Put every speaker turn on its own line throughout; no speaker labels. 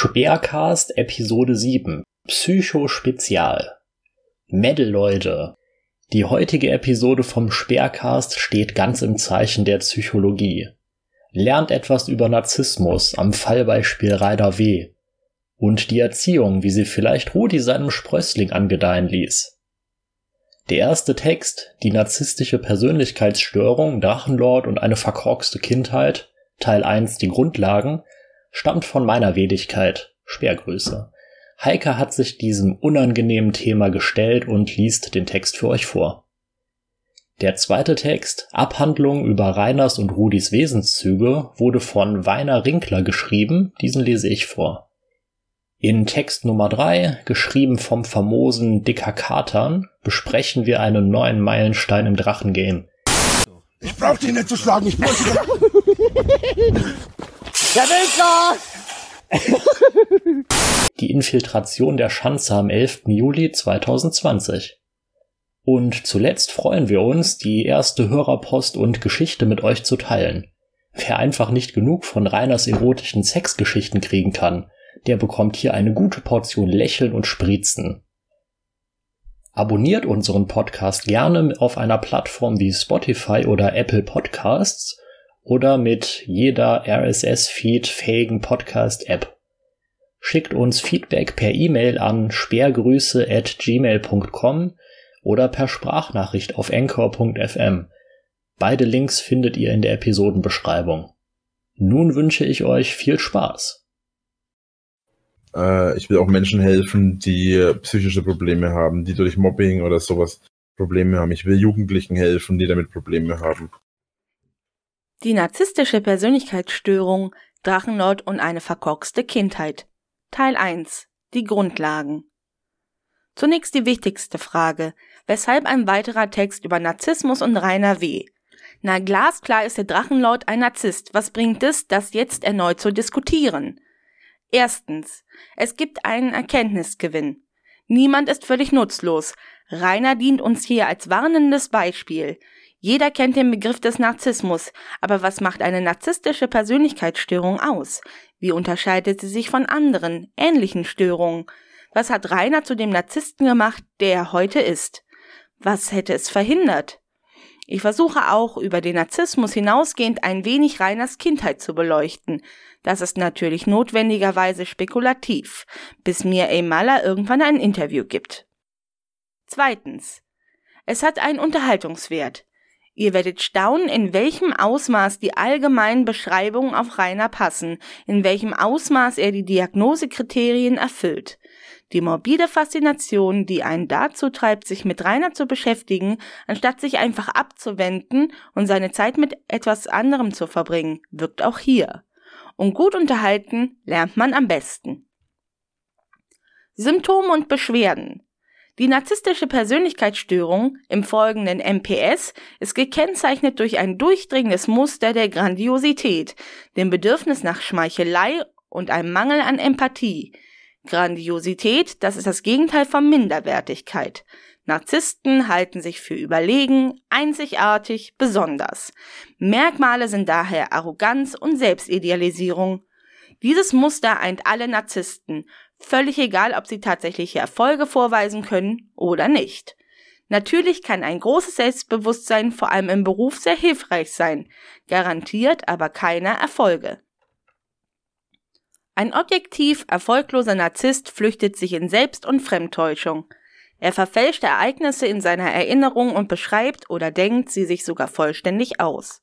Speercast Episode 7 Psycho Spezial Mädel Leute Die heutige Episode vom Speercast steht ganz im Zeichen der Psychologie. Lernt etwas über Narzissmus am Fallbeispiel Rainer W. Und die Erziehung, wie sie vielleicht Rudi seinem Sprössling angedeihen ließ. Der erste Text, die narzisstische Persönlichkeitsstörung, Drachenlord und eine verkorkste Kindheit, Teil 1 die Grundlagen, stammt von meiner Wedigkeit, Speergröße. Heike hat sich diesem unangenehmen Thema gestellt und liest den Text für euch vor. Der zweite Text, Abhandlung über Reiners und Rudis Wesenszüge, wurde von Weiner Rinkler geschrieben, diesen lese ich vor. In Text Nummer drei, geschrieben vom famosen Dicker Katern, besprechen wir einen neuen Meilenstein im Drachengame.
Ich brauch dich nicht zu schlagen, ich muss.
Der Winkler!
Die Infiltration der Schanze am 11. Juli 2020. Und zuletzt freuen wir uns, die erste Hörerpost und Geschichte mit euch zu teilen. Wer einfach nicht genug von Reiners erotischen Sexgeschichten kriegen kann, der bekommt hier eine gute Portion Lächeln und Spritzen. Abonniert unseren Podcast gerne auf einer Plattform wie Spotify oder Apple Podcasts oder mit jeder RSS-Feed fähigen Podcast-App. Schickt uns Feedback per E-Mail an sperrgrüße at gmail.com oder per Sprachnachricht auf anchor.fm. Beide Links findet ihr in der Episodenbeschreibung. Nun wünsche ich euch viel Spaß.
Äh, ich will auch Menschen helfen, die psychische Probleme haben, die durch Mobbing oder sowas Probleme haben. Ich will Jugendlichen helfen, die damit Probleme haben.
Die narzisstische Persönlichkeitsstörung, Drachenlord und eine verkorkste Kindheit. Teil 1. Die Grundlagen. Zunächst die wichtigste Frage. Weshalb ein weiterer Text über Narzissmus und Rainer W.? Na glasklar ist der Drachenlord ein Narzisst. Was bringt es, das jetzt erneut zu diskutieren? Erstens. Es gibt einen Erkenntnisgewinn. Niemand ist völlig nutzlos. Rainer dient uns hier als warnendes Beispiel. Jeder kennt den Begriff des Narzissmus, aber was macht eine narzisstische Persönlichkeitsstörung aus? Wie unterscheidet sie sich von anderen, ähnlichen Störungen? Was hat Rainer zu dem Narzissten gemacht, der er heute ist? Was hätte es verhindert? Ich versuche auch über den Narzissmus hinausgehend ein wenig Rainers Kindheit zu beleuchten. Das ist natürlich notwendigerweise spekulativ, bis mir A. Maller irgendwann ein Interview gibt. Zweitens. Es hat einen Unterhaltungswert. Ihr werdet staunen, in welchem Ausmaß die allgemeinen Beschreibungen auf Rainer passen, in welchem Ausmaß er die Diagnosekriterien erfüllt. Die morbide Faszination, die einen dazu treibt, sich mit Rainer zu beschäftigen, anstatt sich einfach abzuwenden und seine Zeit mit etwas anderem zu verbringen, wirkt auch hier. Und gut unterhalten lernt man am besten. Symptome und Beschwerden. Die narzisstische Persönlichkeitsstörung, im folgenden MPS, ist gekennzeichnet durch ein durchdringendes Muster der Grandiosität, dem Bedürfnis nach Schmeichelei und einem Mangel an Empathie. Grandiosität, das ist das Gegenteil von Minderwertigkeit. Narzissten halten sich für überlegen, einzigartig, besonders. Merkmale sind daher Arroganz und Selbstidealisierung. Dieses Muster eint alle Narzissten, Völlig egal, ob sie tatsächliche Erfolge vorweisen können oder nicht. Natürlich kann ein großes Selbstbewusstsein vor allem im Beruf sehr hilfreich sein, garantiert aber keine Erfolge. Ein objektiv erfolgloser Narzisst flüchtet sich in Selbst- und Fremdtäuschung. Er verfälscht Ereignisse in seiner Erinnerung und beschreibt oder denkt sie sich sogar vollständig aus.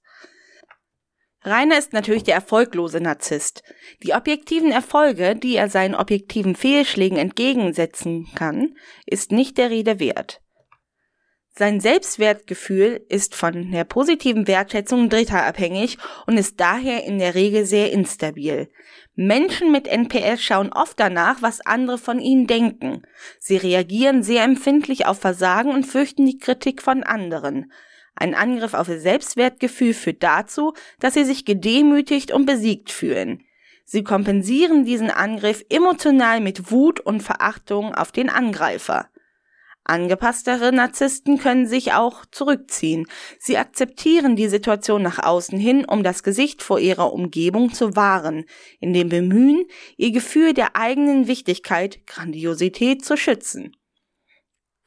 Rainer ist natürlich der erfolglose Narzisst. Die objektiven Erfolge, die er seinen objektiven Fehlschlägen entgegensetzen kann, ist nicht der Rede wert. Sein Selbstwertgefühl ist von der positiven Wertschätzung Dritter abhängig und ist daher in der Regel sehr instabil. Menschen mit NPS schauen oft danach, was andere von ihnen denken. Sie reagieren sehr empfindlich auf Versagen und fürchten die Kritik von anderen. Ein Angriff auf ihr Selbstwertgefühl führt dazu, dass sie sich gedemütigt und besiegt fühlen. Sie kompensieren diesen Angriff emotional mit Wut und Verachtung auf den Angreifer. Angepasstere Narzissten können sich auch zurückziehen. Sie akzeptieren die Situation nach außen hin, um das Gesicht vor ihrer Umgebung zu wahren, in dem Bemühen, ihr Gefühl der eigenen Wichtigkeit, Grandiosität zu schützen.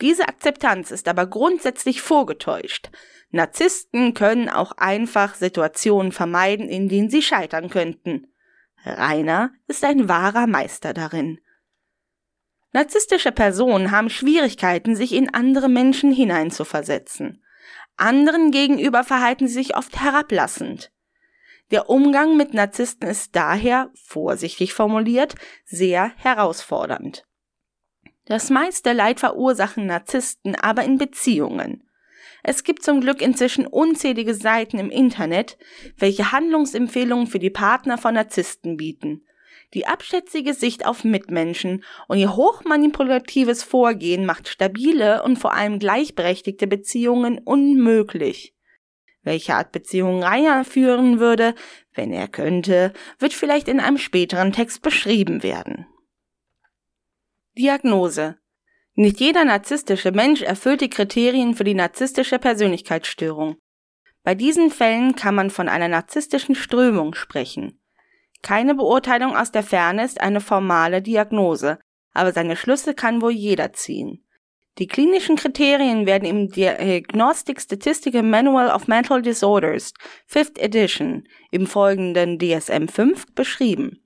Diese Akzeptanz ist aber grundsätzlich vorgetäuscht. Narzissten können auch einfach Situationen vermeiden, in denen sie scheitern könnten. Rainer ist ein wahrer Meister darin. Narzisstische Personen haben Schwierigkeiten, sich in andere Menschen hineinzuversetzen. Anderen gegenüber verhalten sie sich oft herablassend. Der Umgang mit Narzissten ist daher, vorsichtig formuliert, sehr herausfordernd. Das meiste Leid verursachen Narzissten aber in Beziehungen. Es gibt zum Glück inzwischen unzählige Seiten im Internet, welche Handlungsempfehlungen für die Partner von Narzissten bieten die abschätzige Sicht auf Mitmenschen und ihr hochmanipulatives Vorgehen macht stabile und vor allem gleichberechtigte Beziehungen unmöglich. Welche Art Beziehung Rainer führen würde, wenn er könnte, wird vielleicht in einem späteren Text beschrieben werden. Diagnose Nicht jeder narzisstische Mensch erfüllt die Kriterien für die narzisstische Persönlichkeitsstörung. Bei diesen Fällen kann man von einer narzisstischen Strömung sprechen. Keine Beurteilung aus der Ferne ist eine formale Diagnose, aber seine Schlüsse kann wohl jeder ziehen. Die klinischen Kriterien werden im Diagnostic Statistical Manual of Mental Disorders, 5th Edition, im folgenden DSM-5 beschrieben.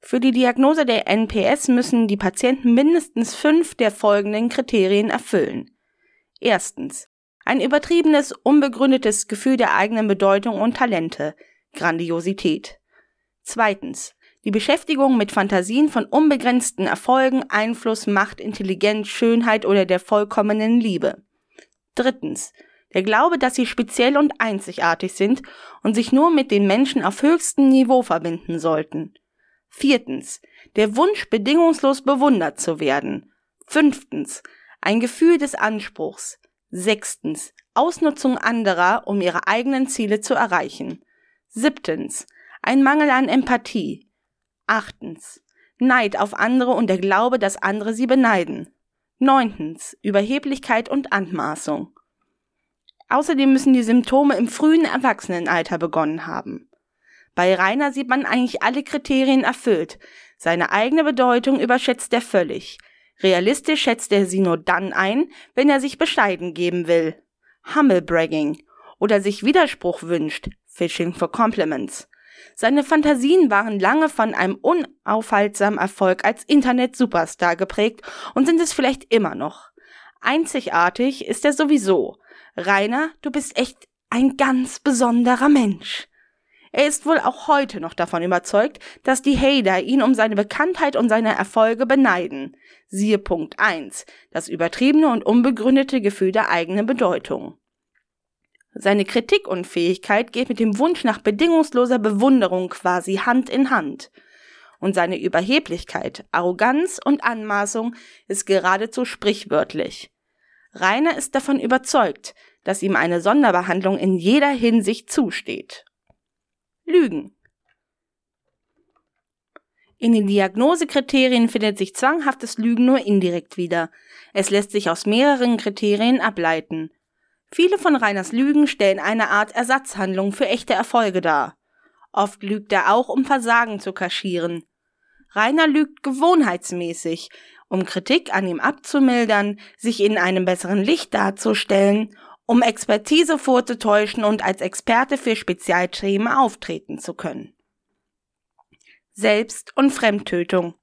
Für die Diagnose der NPS müssen die Patienten mindestens fünf der folgenden Kriterien erfüllen. Erstens. Ein übertriebenes, unbegründetes Gefühl der eigenen Bedeutung und Talente, Grandiosität. Zweitens. Die Beschäftigung mit Fantasien von unbegrenzten Erfolgen, Einfluss, Macht, Intelligenz, Schönheit oder der vollkommenen Liebe. Drittens. Der Glaube, dass sie speziell und einzigartig sind und sich nur mit den Menschen auf höchstem Niveau verbinden sollten. Viertens. Der Wunsch, bedingungslos bewundert zu werden. Fünftens. Ein Gefühl des Anspruchs. Sechstens. Ausnutzung anderer, um ihre eigenen Ziele zu erreichen. Siebtens ein Mangel an Empathie. Achtens. Neid auf andere und der Glaube, dass andere sie beneiden. Neuntens. Überheblichkeit und Anmaßung. Außerdem müssen die Symptome im frühen Erwachsenenalter begonnen haben. Bei Rainer sieht man eigentlich alle Kriterien erfüllt. Seine eigene Bedeutung überschätzt er völlig. Realistisch schätzt er sie nur dann ein, wenn er sich bescheiden geben will. Humble bragging. Oder sich Widerspruch wünscht. Fishing for compliments. Seine Fantasien waren lange von einem unaufhaltsamen Erfolg als Internet-Superstar geprägt und sind es vielleicht immer noch. Einzigartig ist er sowieso. Rainer, du bist echt ein ganz besonderer Mensch. Er ist wohl auch heute noch davon überzeugt, dass die Hater ihn um seine Bekanntheit und seine Erfolge beneiden. Siehe Punkt 1, das übertriebene und unbegründete Gefühl der eigenen Bedeutung. Seine Kritikunfähigkeit geht mit dem Wunsch nach bedingungsloser Bewunderung quasi Hand in Hand. Und seine Überheblichkeit, Arroganz und Anmaßung ist geradezu sprichwörtlich. Rainer ist davon überzeugt, dass ihm eine Sonderbehandlung in jeder Hinsicht zusteht. Lügen. In den Diagnosekriterien findet sich zwanghaftes Lügen nur indirekt wieder. Es lässt sich aus mehreren Kriterien ableiten. Viele von Reiners Lügen stellen eine Art Ersatzhandlung für echte Erfolge dar. Oft lügt er auch, um Versagen zu kaschieren. Rainer lügt gewohnheitsmäßig, um Kritik an ihm abzumildern, sich in einem besseren Licht darzustellen, um Expertise vorzutäuschen und als Experte für Spezialthemen auftreten zu können. Selbst- und Fremdtötung.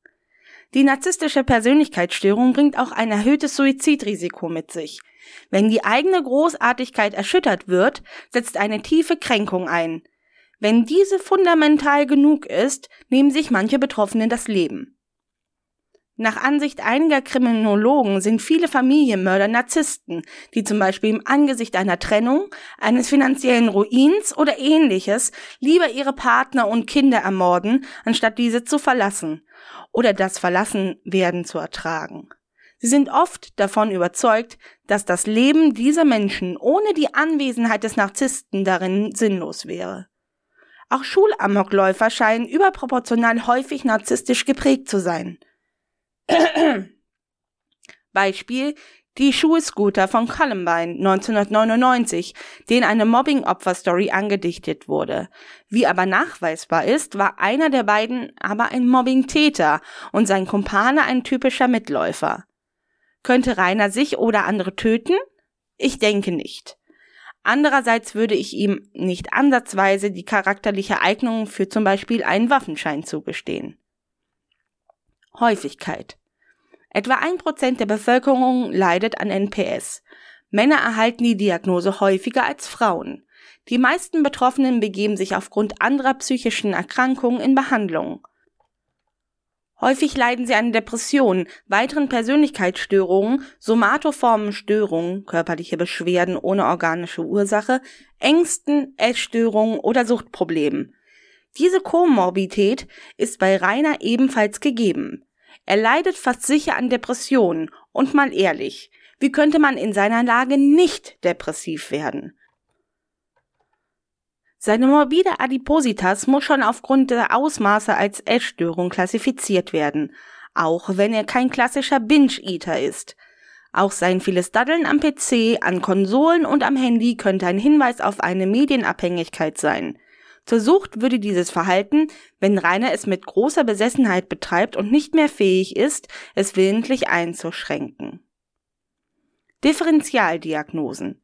Die narzisstische Persönlichkeitsstörung bringt auch ein erhöhtes Suizidrisiko mit sich – wenn die eigene Großartigkeit erschüttert wird, setzt eine tiefe Kränkung ein. Wenn diese fundamental genug ist, nehmen sich manche Betroffene das Leben. Nach Ansicht einiger Kriminologen sind viele Familienmörder Narzissten, die zum Beispiel im Angesicht einer Trennung, eines finanziellen Ruins oder ähnliches lieber ihre Partner und Kinder ermorden, anstatt diese zu verlassen oder das Verlassenwerden zu ertragen. Sie sind oft davon überzeugt, dass das Leben dieser Menschen ohne die Anwesenheit des Narzissten darin sinnlos wäre. Auch Schulamokläufer scheinen überproportional häufig narzisstisch geprägt zu sein. Beispiel Die Schulscooter von Columbine 1999, den eine Mobbing-Opfer-Story angedichtet wurde. Wie aber nachweisbar ist, war einer der beiden aber ein Mobbing-Täter und sein Kumpane ein typischer Mitläufer. Könnte Rainer sich oder andere töten? Ich denke nicht. Andererseits würde ich ihm nicht ansatzweise die charakterliche Eignung für zum Beispiel einen Waffenschein zugestehen. Häufigkeit. Etwa ein Prozent der Bevölkerung leidet an NPS. Männer erhalten die Diagnose häufiger als Frauen. Die meisten Betroffenen begeben sich aufgrund anderer psychischen Erkrankungen in Behandlung. Häufig leiden sie an Depressionen, weiteren Persönlichkeitsstörungen, somatoformen Störungen, körperliche Beschwerden ohne organische Ursache, Ängsten, Essstörungen oder Suchtproblemen. Diese Komorbidität ist bei Rainer ebenfalls gegeben. Er leidet fast sicher an Depressionen. Und mal ehrlich, wie könnte man in seiner Lage nicht depressiv werden? Seine morbide Adipositas muss schon aufgrund der Ausmaße als Essstörung klassifiziert werden, auch wenn er kein klassischer Binge-Eater ist. Auch sein vieles Daddeln am PC, an Konsolen und am Handy könnte ein Hinweis auf eine Medienabhängigkeit sein. Zur Sucht würde dieses Verhalten, wenn Rainer es mit großer Besessenheit betreibt und nicht mehr fähig ist, es willentlich einzuschränken. Differentialdiagnosen.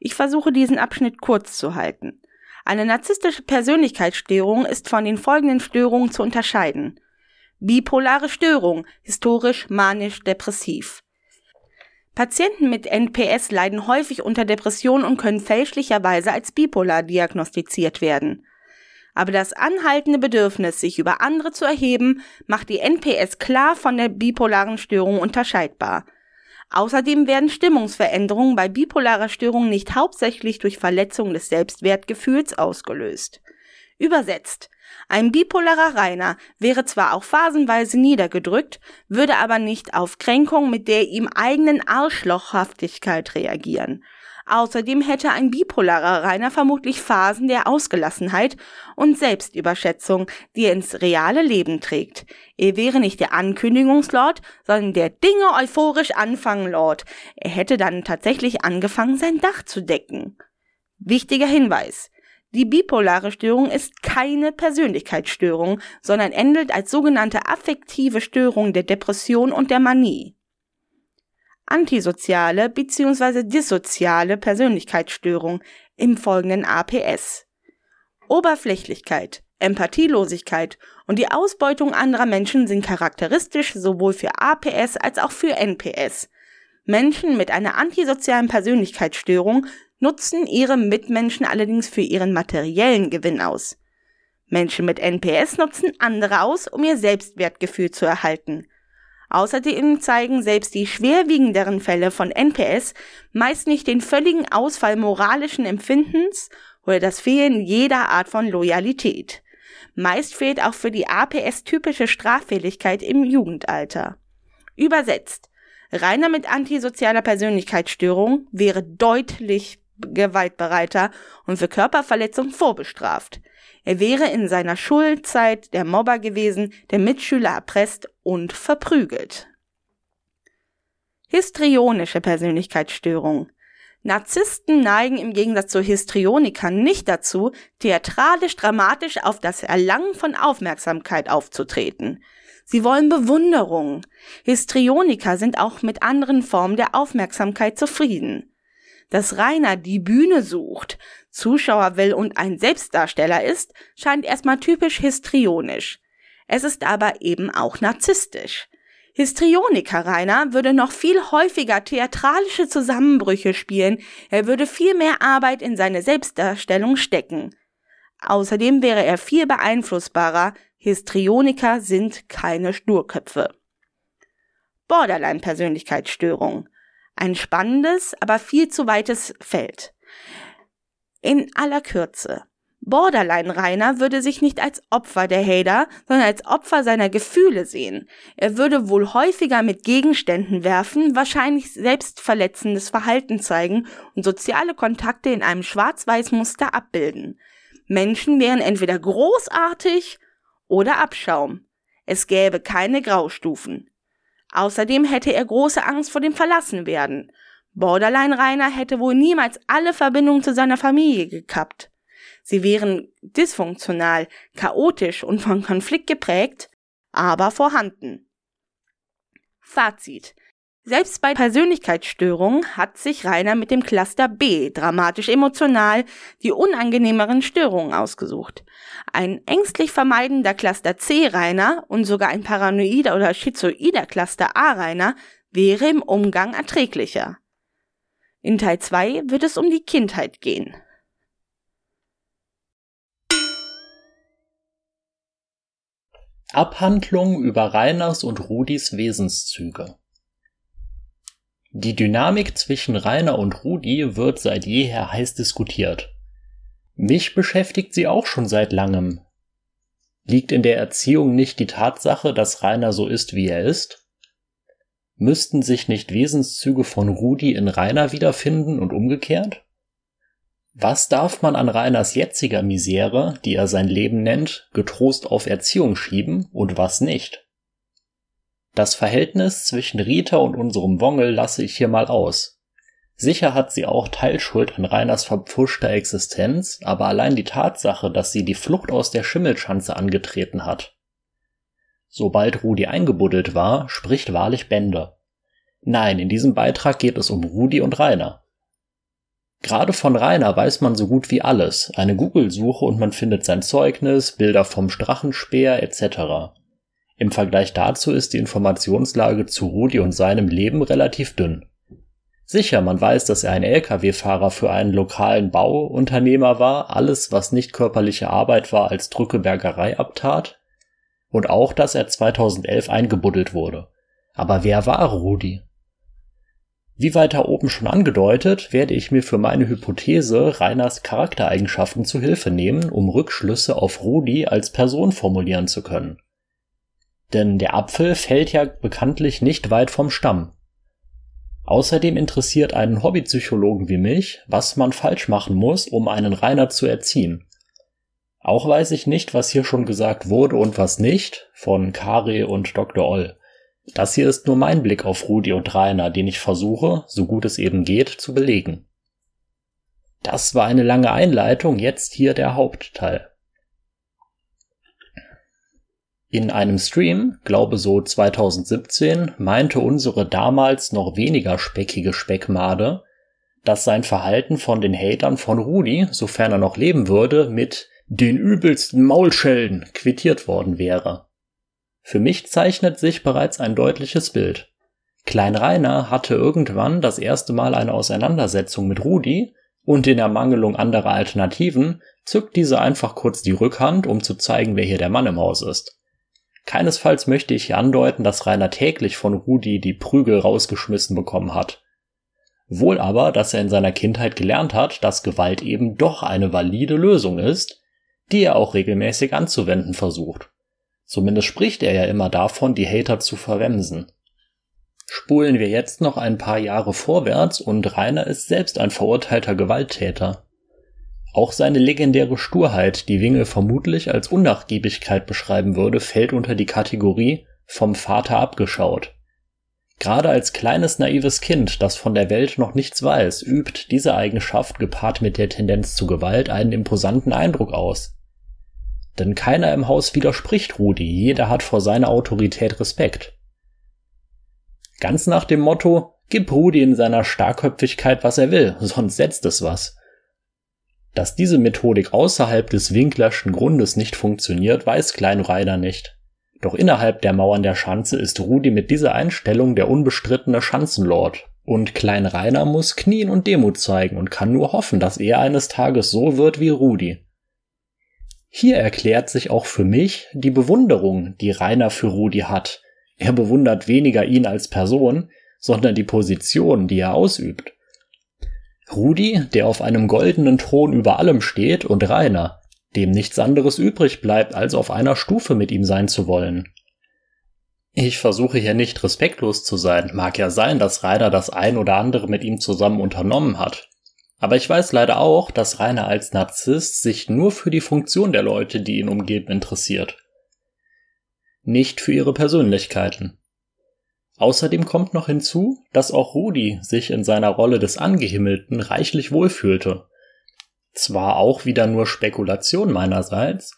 Ich versuche diesen Abschnitt kurz zu halten. Eine narzisstische Persönlichkeitsstörung ist von den folgenden Störungen zu unterscheiden. Bipolare Störung, historisch manisch-depressiv. Patienten mit NPS leiden häufig unter Depressionen und können fälschlicherweise als bipolar diagnostiziert werden. Aber das anhaltende Bedürfnis, sich über andere zu erheben, macht die NPS klar von der bipolaren Störung unterscheidbar. Außerdem werden Stimmungsveränderungen bei bipolarer Störung nicht hauptsächlich durch Verletzung des Selbstwertgefühls ausgelöst. Übersetzt. Ein bipolarer Rainer wäre zwar auch phasenweise niedergedrückt, würde aber nicht auf Kränkung mit der ihm eigenen Arschlochhaftigkeit reagieren. Außerdem hätte ein bipolarer Rainer vermutlich Phasen der Ausgelassenheit und Selbstüberschätzung, die er ins reale Leben trägt. Er wäre nicht der Ankündigungslord, sondern der Dinge euphorisch anfangen Lord. Er hätte dann tatsächlich angefangen, sein Dach zu decken. Wichtiger Hinweis. Die bipolare Störung ist keine Persönlichkeitsstörung, sondern endet als sogenannte affektive Störung der Depression und der Manie antisoziale bzw. dissoziale Persönlichkeitsstörung im folgenden APS. Oberflächlichkeit, Empathielosigkeit und die Ausbeutung anderer Menschen sind charakteristisch sowohl für APS als auch für NPS. Menschen mit einer antisozialen Persönlichkeitsstörung nutzen ihre Mitmenschen allerdings für ihren materiellen Gewinn aus. Menschen mit NPS nutzen andere aus, um ihr Selbstwertgefühl zu erhalten. Außerdem zeigen selbst die schwerwiegenderen Fälle von NPS meist nicht den völligen Ausfall moralischen Empfindens oder das Fehlen jeder Art von Loyalität. Meist fehlt auch für die APS typische Straffähigkeit im Jugendalter. Übersetzt. Reiner mit antisozialer Persönlichkeitsstörung wäre deutlich gewaltbereiter und für Körperverletzung vorbestraft. Er wäre in seiner Schulzeit der Mobber gewesen, der Mitschüler erpresst und verprügelt. Histrionische Persönlichkeitsstörung. Narzissten neigen im Gegensatz zu Histrionikern nicht dazu, theatralisch dramatisch auf das Erlangen von Aufmerksamkeit aufzutreten. Sie wollen Bewunderung. Histrioniker sind auch mit anderen Formen der Aufmerksamkeit zufrieden dass Rainer die Bühne sucht, Zuschauer will und ein Selbstdarsteller ist, scheint erstmal typisch histrionisch. Es ist aber eben auch narzisstisch. Histrioniker Rainer würde noch viel häufiger theatralische Zusammenbrüche spielen, er würde viel mehr Arbeit in seine Selbstdarstellung stecken. Außerdem wäre er viel beeinflussbarer, Histrioniker sind keine Sturköpfe. Borderline-Persönlichkeitsstörung. Ein spannendes, aber viel zu weites Feld. In aller Kürze. Borderline-Rainer würde sich nicht als Opfer der Hater, sondern als Opfer seiner Gefühle sehen. Er würde wohl häufiger mit Gegenständen werfen, wahrscheinlich selbstverletzendes Verhalten zeigen und soziale Kontakte in einem Schwarz-Weiß-Muster abbilden. Menschen wären entweder großartig oder Abschaum. Es gäbe keine Graustufen. Außerdem hätte er große Angst vor dem Verlassenwerden. Borderline Rainer hätte wohl niemals alle Verbindungen zu seiner Familie gekappt. Sie wären dysfunktional, chaotisch und von Konflikt geprägt, aber vorhanden. Fazit. Selbst bei Persönlichkeitsstörungen hat sich Rainer mit dem Cluster B dramatisch emotional die unangenehmeren Störungen ausgesucht. Ein ängstlich vermeidender Cluster C Rainer und sogar ein paranoider oder schizoider Cluster A Rainer wäre im Umgang erträglicher. In Teil 2 wird es um die Kindheit gehen.
Abhandlung über Rainers und Rudis Wesenszüge die Dynamik zwischen Rainer und Rudi wird seit jeher heiß diskutiert. Mich beschäftigt sie auch schon seit langem. Liegt in der Erziehung nicht die Tatsache, dass Rainer so ist, wie er ist? Müssten sich nicht Wesenszüge von Rudi in Rainer wiederfinden und umgekehrt? Was darf man an Rainers jetziger Misere, die er sein Leben nennt, getrost auf Erziehung schieben und was nicht? Das Verhältnis zwischen Rita und unserem Wongel lasse ich hier mal aus. Sicher hat sie auch Teilschuld an Reiners verpfuschter Existenz, aber allein die Tatsache, dass sie die Flucht aus der Schimmelschanze angetreten hat. Sobald Rudi eingebuddelt war, spricht wahrlich Bände. Nein, in diesem Beitrag geht es um Rudi und Rainer. Gerade von Rainer weiß man so gut wie alles, eine Google-Suche und man findet sein Zeugnis, Bilder vom Strachenspeer etc. Im Vergleich dazu ist die Informationslage zu Rudi und seinem Leben relativ dünn. Sicher, man weiß, dass er ein Lkw-Fahrer für einen lokalen Bauunternehmer war, alles, was nicht körperliche Arbeit war, als Drückebergerei abtat, und auch, dass er 2011 eingebuddelt wurde. Aber wer war Rudi? Wie weiter oben schon angedeutet, werde ich mir für meine Hypothese Reiners Charaktereigenschaften zu Hilfe nehmen, um Rückschlüsse auf Rudi als Person formulieren zu können. Denn der Apfel fällt ja bekanntlich nicht weit vom Stamm. Außerdem interessiert einen Hobbypsychologen wie mich, was man falsch machen muss, um einen Rainer zu erziehen. Auch weiß ich nicht, was hier schon gesagt wurde und was nicht, von Kari und Dr. Oll. Das hier ist nur mein Blick auf Rudi und Rainer, den ich versuche, so gut es eben geht, zu belegen. Das war eine lange Einleitung, jetzt hier der Hauptteil. In einem Stream, glaube so 2017, meinte unsere damals noch weniger speckige Speckmade, dass sein Verhalten von den Hatern von Rudi, sofern er noch leben würde, mit den übelsten Maulschellen quittiert worden wäre. Für mich zeichnet sich bereits ein deutliches Bild. Klein Rainer hatte irgendwann das erste Mal eine Auseinandersetzung mit Rudi und in Ermangelung anderer Alternativen zückt diese einfach kurz die Rückhand, um zu zeigen, wer hier der Mann im Haus ist. Keinesfalls möchte ich hier andeuten, dass Rainer täglich von Rudi die Prügel rausgeschmissen bekommen hat. Wohl aber, dass er in seiner Kindheit gelernt hat, dass Gewalt eben doch eine valide Lösung ist, die er auch regelmäßig anzuwenden versucht. Zumindest spricht er ja immer davon, die Hater zu verwemsen. Spulen wir jetzt noch ein paar Jahre vorwärts und Rainer ist selbst ein verurteilter Gewalttäter. Auch seine legendäre Sturheit, die Winge vermutlich als Unnachgiebigkeit beschreiben würde, fällt unter die Kategorie vom Vater abgeschaut. Gerade als kleines naives Kind, das von der Welt noch nichts weiß, übt diese Eigenschaft gepaart mit der Tendenz zu Gewalt einen imposanten Eindruck aus. Denn keiner im Haus widerspricht Rudi, jeder hat vor seiner Autorität Respekt. Ganz nach dem Motto, gib Rudi in seiner Starkköpfigkeit, was er will, sonst setzt es was. Dass diese Methodik außerhalb des Winklerschen Grundes nicht funktioniert, weiß Klein Rainer nicht. Doch innerhalb der Mauern der Schanze ist Rudi mit dieser Einstellung der unbestrittene Schanzenlord. Und Klein Rainer muss knien und Demut zeigen und kann nur hoffen, dass er eines Tages so wird wie Rudi. Hier erklärt sich auch für mich die Bewunderung, die Rainer für Rudi hat. Er bewundert weniger ihn als Person, sondern die Position, die er ausübt. Rudi, der auf einem goldenen Thron über allem steht, und Rainer, dem nichts anderes übrig bleibt, als auf einer Stufe mit ihm sein zu wollen. Ich versuche hier nicht respektlos zu sein, mag ja sein, dass Rainer das ein oder andere mit ihm zusammen unternommen hat. Aber ich weiß leider auch, dass Rainer als Narzisst sich nur für die Funktion der Leute, die ihn umgeben, interessiert. Nicht für ihre Persönlichkeiten. Außerdem kommt noch hinzu, dass auch Rudi sich in seiner Rolle des Angehimmelten reichlich wohlfühlte. Zwar auch wieder nur Spekulation meinerseits,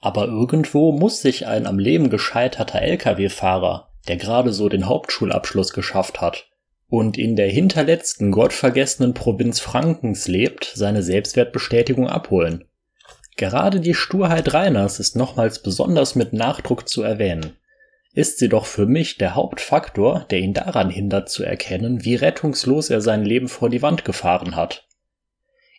aber irgendwo muss sich ein am Leben gescheiterter Lkw-Fahrer, der gerade so den Hauptschulabschluss geschafft hat und in der hinterletzten gottvergessenen Provinz Frankens lebt, seine Selbstwertbestätigung abholen. Gerade die Sturheit Reiners ist nochmals besonders mit Nachdruck zu erwähnen ist sie doch für mich der Hauptfaktor, der ihn daran hindert zu erkennen, wie rettungslos er sein Leben vor die Wand gefahren hat.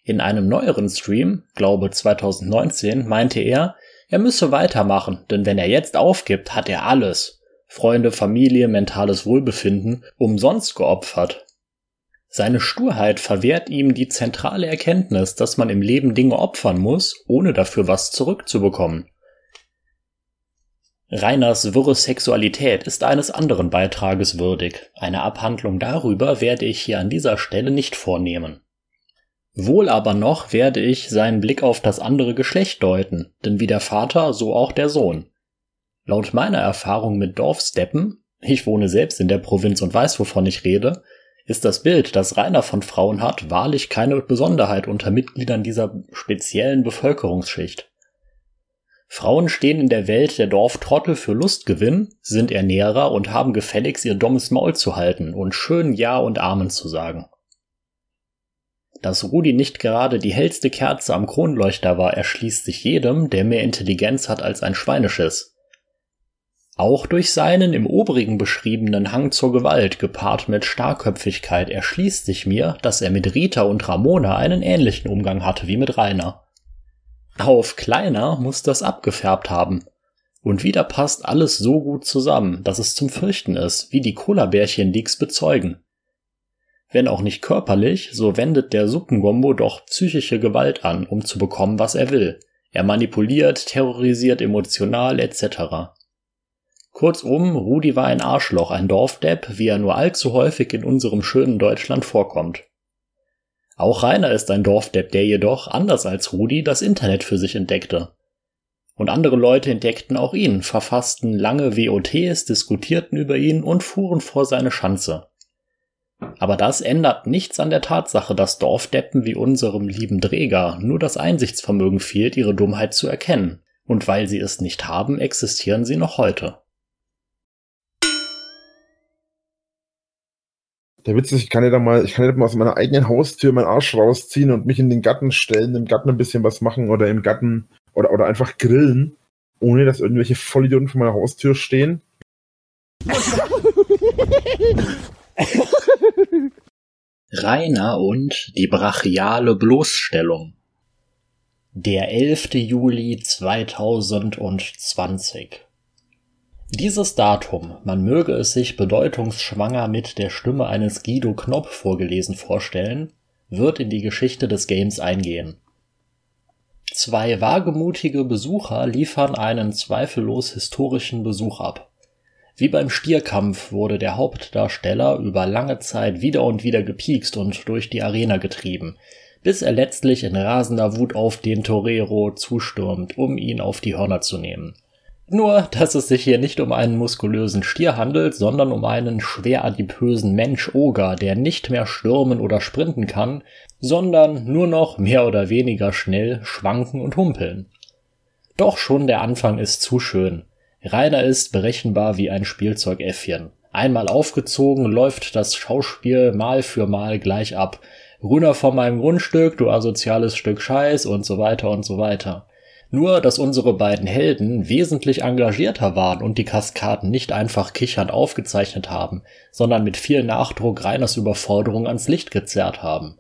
In einem neueren Stream, glaube 2019, meinte er, er müsse weitermachen, denn wenn er jetzt aufgibt, hat er alles. Freunde, Familie, mentales Wohlbefinden umsonst geopfert. Seine Sturheit verwehrt ihm die zentrale Erkenntnis, dass man im Leben Dinge opfern muss, ohne dafür was zurückzubekommen. Reiners wirre Sexualität ist eines anderen Beitrages würdig. Eine Abhandlung darüber werde ich hier an dieser Stelle nicht vornehmen. Wohl aber noch werde ich seinen Blick auf das andere Geschlecht deuten, denn wie der Vater, so auch der Sohn. Laut meiner Erfahrung mit Dorfsteppen, ich wohne selbst in der Provinz und weiß, wovon ich rede, ist das Bild, das Rainer von Frauen hat, wahrlich keine Besonderheit unter Mitgliedern dieser speziellen Bevölkerungsschicht. Frauen stehen in der Welt der Dorftrottel für Lustgewinn, sind Ernährer und haben gefälligst ihr dummes Maul zu halten und schön Ja und Amen zu sagen. Dass Rudi nicht gerade die hellste Kerze am Kronleuchter war, erschließt sich jedem, der mehr Intelligenz hat als ein Schweineschiss. Auch durch seinen im oberigen beschriebenen Hang zur Gewalt gepaart mit Starrköpfigkeit erschließt sich mir, dass er mit Rita und Ramona einen ähnlichen Umgang hatte wie mit Rainer. Auf kleiner muss das abgefärbt haben. Und wieder passt alles so gut zusammen, dass es zum Fürchten ist, wie die Cola-Bärchen-Leaks bezeugen. Wenn auch nicht körperlich, so wendet der Suppengombo doch psychische Gewalt an, um zu bekommen, was er will. Er manipuliert, terrorisiert emotional etc. Kurzum, Rudi war ein Arschloch, ein Dorfdepp, wie er nur allzu häufig in unserem schönen Deutschland vorkommt. Auch Rainer ist ein Dorfdepp, der jedoch, anders als Rudi, das Internet für sich entdeckte. Und andere Leute entdeckten auch ihn, verfassten lange WOTs, diskutierten über ihn und fuhren vor seine Schanze. Aber das ändert nichts an der Tatsache, dass Dorfdeppen wie unserem lieben Dräger nur das Einsichtsvermögen fehlt, ihre Dummheit zu erkennen. Und weil sie es nicht haben, existieren sie noch heute.
Der Witz ist, ich kann ja da mal, ich kann ja mal aus meiner eigenen Haustür meinen Arsch rausziehen und mich in den Garten stellen, im Garten ein bisschen was machen oder im Garten oder, oder einfach grillen, ohne dass irgendwelche Vollidioten vor meiner Haustür stehen.
Rainer und die brachiale Bloßstellung. Der 11. Juli 2020. Dieses Datum, man möge es sich bedeutungsschwanger mit der Stimme eines Guido Knopp vorgelesen vorstellen, wird in die Geschichte des Games eingehen. Zwei wagemutige Besucher liefern einen zweifellos historischen Besuch ab. Wie beim Stierkampf wurde der Hauptdarsteller über lange Zeit wieder und wieder gepiekst und durch die Arena getrieben, bis er letztlich in rasender Wut auf den Torero zustürmt, um ihn auf die Hörner zu nehmen. Nur, dass es sich hier nicht um einen muskulösen Stier handelt, sondern um einen schwer adipösen Mensch-Oger, der nicht mehr stürmen oder sprinten kann, sondern nur noch mehr oder weniger schnell schwanken und humpeln. Doch schon der Anfang ist zu schön. Rainer ist berechenbar wie ein Spielzeugäffchen. Einmal aufgezogen läuft das Schauspiel Mal für Mal gleich ab. Runter von meinem Grundstück, du asoziales Stück Scheiß und so weiter und so weiter. Nur, dass unsere beiden Helden wesentlich engagierter waren und die Kaskaden nicht einfach kichernd aufgezeichnet haben, sondern mit viel Nachdruck Reiners Überforderung ans Licht gezerrt haben.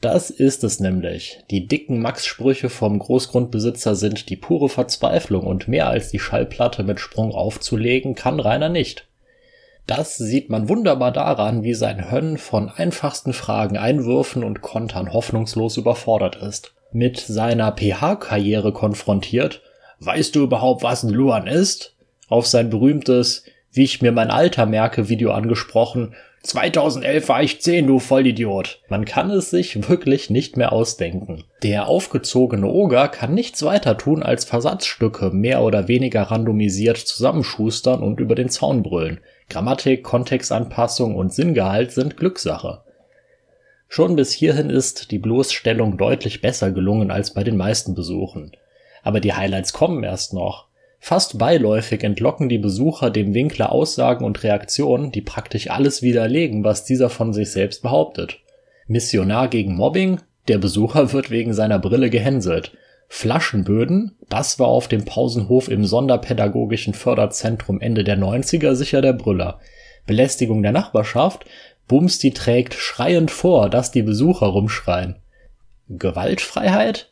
Das ist es nämlich. Die dicken Max-Sprüche vom Großgrundbesitzer sind die pure Verzweiflung und mehr als die Schallplatte mit Sprung aufzulegen kann Rainer nicht. Das sieht man wunderbar daran, wie sein Hönn von einfachsten Fragen, Einwürfen und Kontern hoffnungslos überfordert ist mit seiner PH-Karriere konfrontiert, weißt du überhaupt, was ein Luan ist? Auf sein berühmtes Wie ich mir mein Alter merke, Video angesprochen. 2011 war ich 10, du Vollidiot. Man kann es sich wirklich nicht mehr ausdenken. Der aufgezogene Oger kann nichts weiter tun, als Versatzstücke mehr oder weniger randomisiert zusammenschustern und über den Zaun brüllen. Grammatik, Kontextanpassung und Sinngehalt sind Glückssache. Schon bis hierhin ist die Bloßstellung deutlich besser gelungen als bei den meisten Besuchen. Aber die Highlights kommen erst noch. Fast beiläufig entlocken die Besucher dem Winkler Aussagen und Reaktionen, die praktisch alles widerlegen, was dieser von sich selbst behauptet. Missionar gegen Mobbing? Der Besucher wird wegen seiner Brille gehänselt. Flaschenböden? Das war auf dem Pausenhof im Sonderpädagogischen Förderzentrum Ende der 90er sicher der Brüller. Belästigung der Nachbarschaft? Bumsti trägt schreiend vor, dass die Besucher rumschreien. Gewaltfreiheit?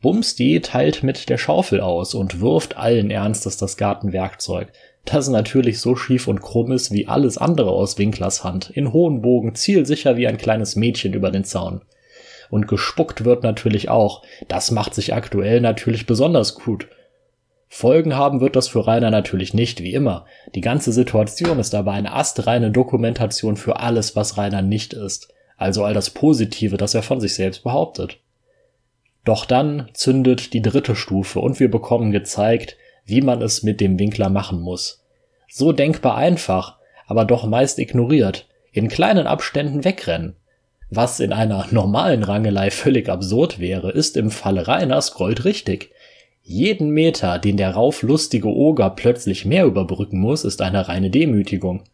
Bumsti teilt mit der Schaufel aus und wirft allen Ernstes das Gartenwerkzeug, das natürlich so schief und krumm ist wie alles andere aus Winklers Hand, in hohen Bogen zielsicher wie ein kleines Mädchen über den Zaun. Und gespuckt wird natürlich auch, das macht sich aktuell natürlich besonders gut. Folgen haben wird das für Rainer natürlich nicht, wie immer. Die ganze Situation ist aber eine astreine Dokumentation für alles, was Rainer nicht ist, also all das Positive, das er von sich selbst behauptet. Doch dann zündet die dritte Stufe und wir bekommen gezeigt, wie man es mit dem Winkler machen muss. So denkbar einfach, aber doch meist ignoriert, in kleinen Abständen wegrennen. Was in einer normalen Rangelei völlig absurd wäre, ist im Falle Reiners Gold richtig. Jeden Meter, den der rauflustige Oger plötzlich mehr überbrücken muss, ist eine reine Demütigung.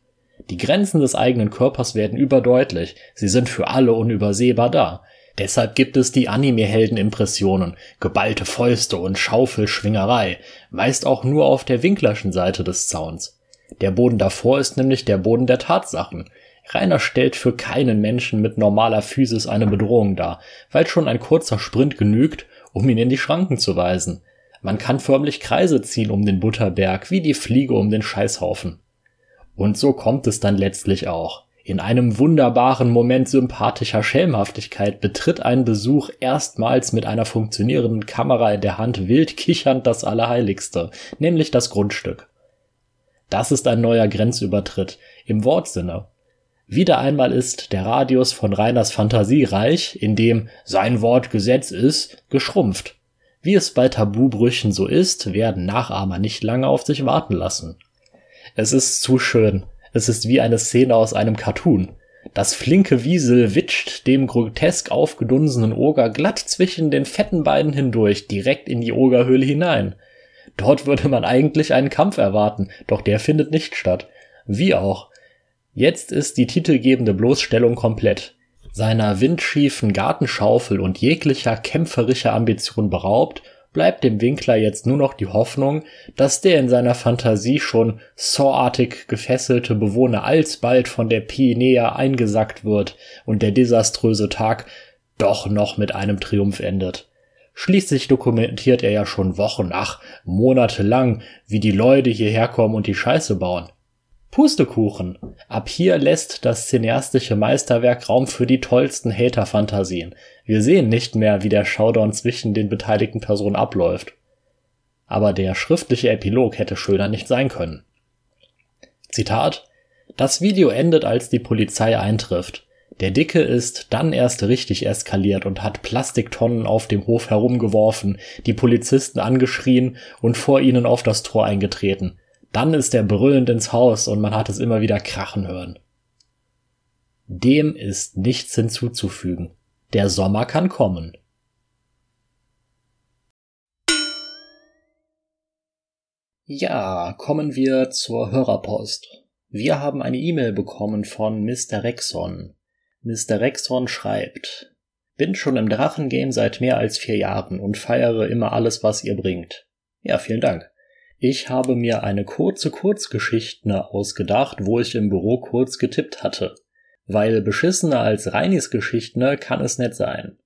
Die Grenzen des eigenen Körpers werden überdeutlich, sie sind für alle unübersehbar da, Deshalb gibt es die Anime-Helden-Impressionen, geballte Fäuste und Schaufelschwingerei, meist auch nur auf der winklerschen Seite des Zauns. Der Boden davor ist nämlich der Boden der Tatsachen. Rainer stellt für keinen Menschen mit normaler Physis eine Bedrohung dar, weil schon ein kurzer Sprint genügt, um ihn in die Schranken zu weisen. Man kann förmlich Kreise ziehen um den Butterberg, wie die Fliege um den Scheißhaufen. Und so kommt es dann letztlich auch. In einem wunderbaren Moment sympathischer Schelmhaftigkeit betritt ein Besuch erstmals mit einer funktionierenden Kamera in der Hand wild kichernd das Allerheiligste, nämlich das Grundstück. Das ist ein neuer Grenzübertritt, im Wortsinne. Wieder einmal ist der Radius von Reiners Fantasiereich, in dem sein Wort Gesetz ist, geschrumpft. Wie es bei Tabubrüchen so ist, werden Nachahmer nicht lange auf sich warten lassen. Es ist zu schön, es ist wie eine Szene aus einem Cartoon. Das flinke Wiesel witscht dem grotesk aufgedunsenen Oger glatt zwischen den fetten Beinen hindurch direkt in die Ogerhöhle hinein. Dort würde man eigentlich einen Kampf erwarten, doch der findet nicht statt. Wie auch. Jetzt ist die titelgebende Bloßstellung komplett. Seiner windschiefen Gartenschaufel und jeglicher kämpferischer Ambition beraubt bleibt dem Winkler jetzt nur noch die Hoffnung, dass der in seiner Fantasie schon Saw-artig gefesselte Bewohner alsbald von der Pinea eingesackt wird und der desaströse Tag doch noch mit einem Triumph endet. Schließlich dokumentiert er ja schon Wochen, ach, Monate lang, wie die Leute hierher kommen und die Scheiße bauen. Pustekuchen. Ab hier lässt das cineastische Meisterwerk Raum für die tollsten Hater-Fantasien. Wir sehen nicht mehr, wie der Showdown zwischen den beteiligten Personen abläuft. Aber der schriftliche Epilog hätte schöner nicht sein können. Zitat Das Video endet, als die Polizei eintrifft. Der Dicke ist dann erst richtig eskaliert und hat Plastiktonnen auf dem Hof herumgeworfen, die Polizisten angeschrien und vor ihnen auf das Tor eingetreten. Dann ist er brüllend ins Haus und man hat es immer wieder krachen hören. Dem ist nichts hinzuzufügen. Der Sommer kann kommen. Ja, kommen wir zur Hörerpost. Wir haben eine E-Mail bekommen von Mr. Rexon. Mr. Rexon schreibt, bin schon im Drachengame seit mehr als vier Jahren und feiere immer alles, was ihr bringt. Ja, vielen Dank. Ich habe mir eine kurze Kurzgeschichte ausgedacht, wo ich im Büro kurz getippt hatte. Weil beschissener als Reinis Geschichten kann es nicht sein.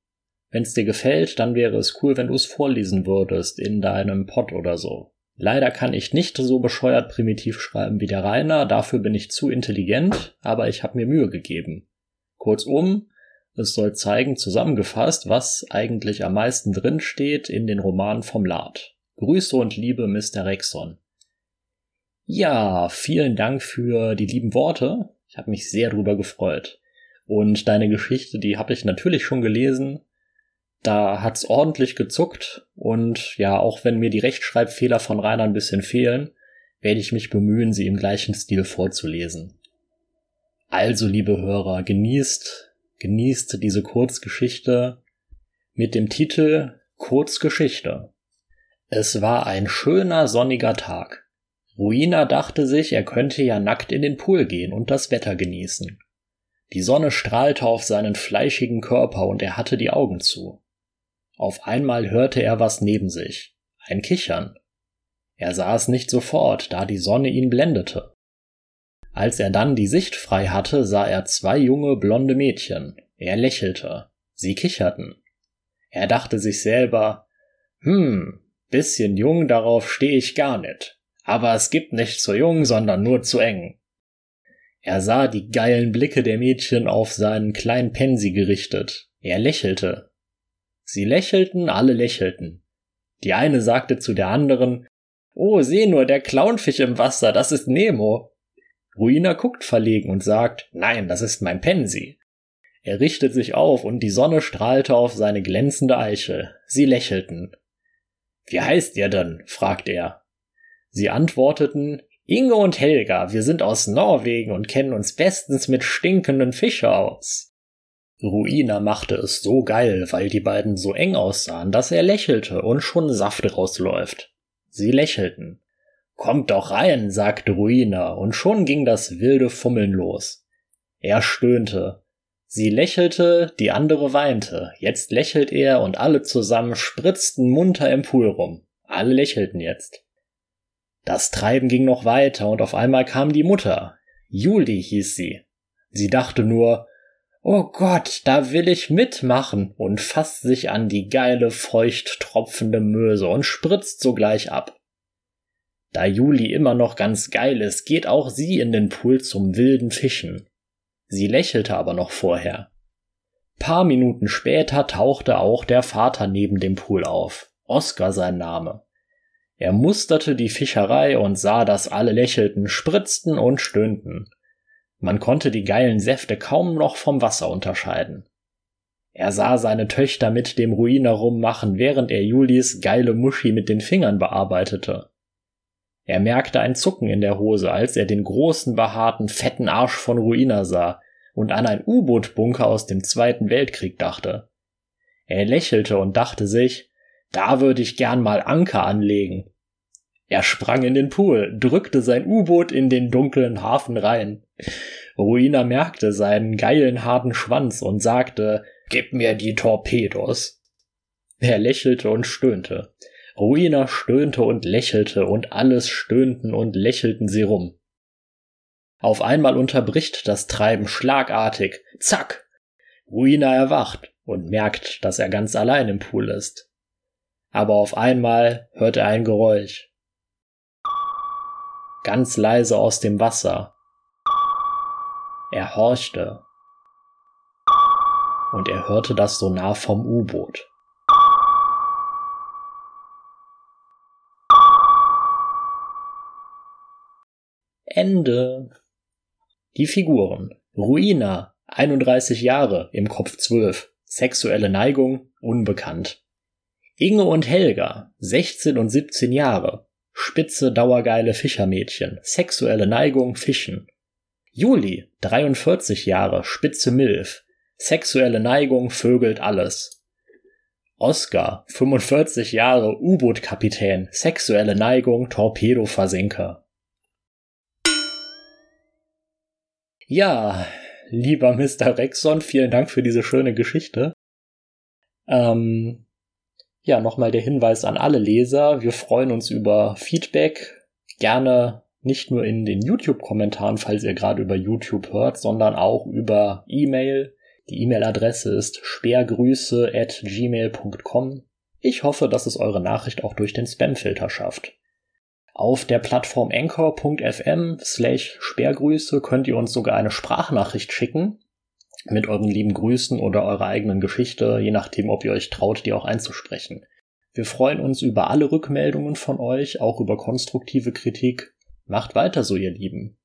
Wenn's dir gefällt, dann wäre es cool, wenn du es vorlesen würdest in deinem Pod oder so. Leider kann ich nicht so bescheuert primitiv schreiben wie der Rainer, dafür bin ich zu intelligent, aber ich habe mir Mühe gegeben. Kurzum, es soll zeigen, zusammengefasst, was eigentlich am meisten drinsteht in den Romanen vom Lad. Grüße und Liebe, Mr. Rexon. Ja, vielen Dank für die lieben Worte. Ich habe mich sehr drüber gefreut. Und deine Geschichte, die habe ich natürlich schon gelesen. Da hat's ordentlich gezuckt und ja, auch wenn mir die Rechtschreibfehler von Rainer ein bisschen fehlen, werde ich mich bemühen, sie im gleichen Stil vorzulesen. Also, liebe Hörer, genießt, genießt diese Kurzgeschichte mit dem Titel Kurzgeschichte. Es war ein schöner sonniger Tag. Ruina dachte sich, er könnte ja nackt in den Pool gehen und das Wetter genießen. Die Sonne strahlte auf seinen fleischigen Körper und er hatte die Augen zu. Auf einmal hörte er was neben sich. Ein Kichern. Er sah es nicht sofort, da die Sonne ihn blendete. Als er dann die Sicht frei hatte, sah er zwei junge blonde Mädchen. Er lächelte. Sie kicherten. Er dachte sich selber, hm, bisschen jung, darauf stehe ich gar nicht. Aber es gibt nicht zu jung, sondern nur zu eng. Er sah die geilen Blicke der Mädchen auf seinen kleinen Pensi gerichtet. Er lächelte. Sie lächelten, alle lächelten. Die eine sagte zu der anderen, Oh, seh nur, der Clownfisch im Wasser, das ist Nemo. Ruina guckt verlegen und sagt, Nein, das ist mein Pensi. Er richtet sich auf und die Sonne strahlte auf seine glänzende Eichel. Sie lächelten. Wie heißt ihr denn? fragt er. Sie antworteten, Inge und Helga, wir sind aus Norwegen und kennen uns bestens mit stinkenden Fische aus. Ruina machte es so geil, weil die beiden so eng aussahen, dass er lächelte und schon Saft rausläuft. Sie lächelten. Kommt doch rein, sagte Ruina, und schon ging das wilde Fummeln los. Er stöhnte. Sie lächelte, die andere weinte. Jetzt lächelt er und alle zusammen spritzten munter im Pool rum. Alle lächelten jetzt. Das Treiben ging noch weiter und auf einmal kam die Mutter. Juli hieß sie. Sie dachte nur, Oh Gott, da will ich mitmachen und fasst sich an die geile, feucht tropfende Möse und spritzt sogleich ab. Da Juli immer noch ganz geil ist, geht auch sie in den Pool zum wilden Fischen. Sie lächelte aber noch vorher. Paar Minuten später tauchte auch der Vater neben dem Pool auf. Oskar sein Name. Er musterte die Fischerei und sah, dass alle lächelten, spritzten und stöhnten. Man konnte die geilen Säfte kaum noch vom Wasser unterscheiden. Er sah seine Töchter mit dem Ruiner rummachen, während er Julis geile Muschi mit den Fingern bearbeitete. Er merkte ein Zucken in der Hose, als er den großen, behaarten, fetten Arsch von Ruina sah und an ein U-Boot-Bunker aus dem Zweiten Weltkrieg dachte. Er lächelte und dachte sich, da würde ich gern mal Anker anlegen. Er sprang in den Pool, drückte sein U-Boot in den dunklen Hafen rein. Ruina merkte seinen geilen harten Schwanz und sagte, Gib mir die Torpedos. Er lächelte und stöhnte. Ruina stöhnte und lächelte und alles stöhnten und lächelten sie rum. Auf einmal unterbricht das Treiben schlagartig. Zack! Ruina erwacht und merkt, dass er ganz allein im Pool ist. Aber auf einmal hört er ein Geräusch ganz leise aus dem Wasser. Er horchte und er hörte das Sonar vom U-Boot. Ende. Die Figuren. Ruina, 31 Jahre, im Kopf 12. Sexuelle Neigung, unbekannt. Inge und Helga, 16 und 17 Jahre, spitze, dauergeile Fischermädchen, sexuelle Neigung, Fischen. Juli, 43 Jahre, spitze Milf, sexuelle Neigung, vögelt alles. Oscar, 45 Jahre, U-Boot-Kapitän, sexuelle Neigung, Torpedoversenker. Ja, lieber Mr. Rexon, vielen Dank für diese schöne Geschichte. Ähm, ja, nochmal der Hinweis an alle Leser. Wir freuen uns über Feedback. Gerne nicht nur in den YouTube-Kommentaren, falls ihr gerade über YouTube hört, sondern auch über E-Mail. Die E-Mail-Adresse ist sperrgrüße at gmail.com. Ich hoffe, dass es eure Nachricht auch durch den Spamfilter schafft. Auf der Plattform anchor.fm slash Sperrgrüße könnt ihr uns sogar eine Sprachnachricht schicken mit euren lieben Grüßen oder eurer eigenen Geschichte, je nachdem, ob ihr euch traut, die auch einzusprechen. Wir freuen uns über alle Rückmeldungen von euch, auch über konstruktive Kritik. Macht weiter so, ihr Lieben.